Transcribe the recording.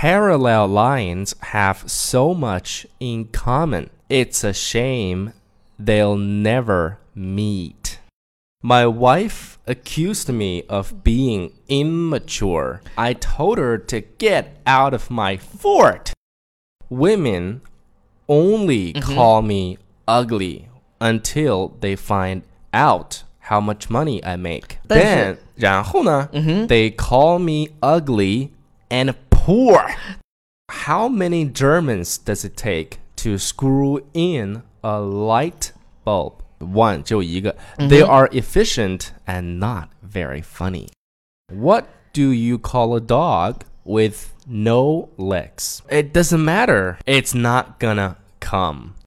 parallel lines have so much in common. It's a shame they'll never meet. My wife accused me of being immature. I told her to get out of my fort. Women only call me ugly until they find out how much money I make. 但是 Then 然后呢 they call me ugly and poor. How many Germans does it take to screw in a light bulb? One 就一个. They are efficient and not very funny. What do you call a dog with no legs? It doesn't matter. It's not gonna come.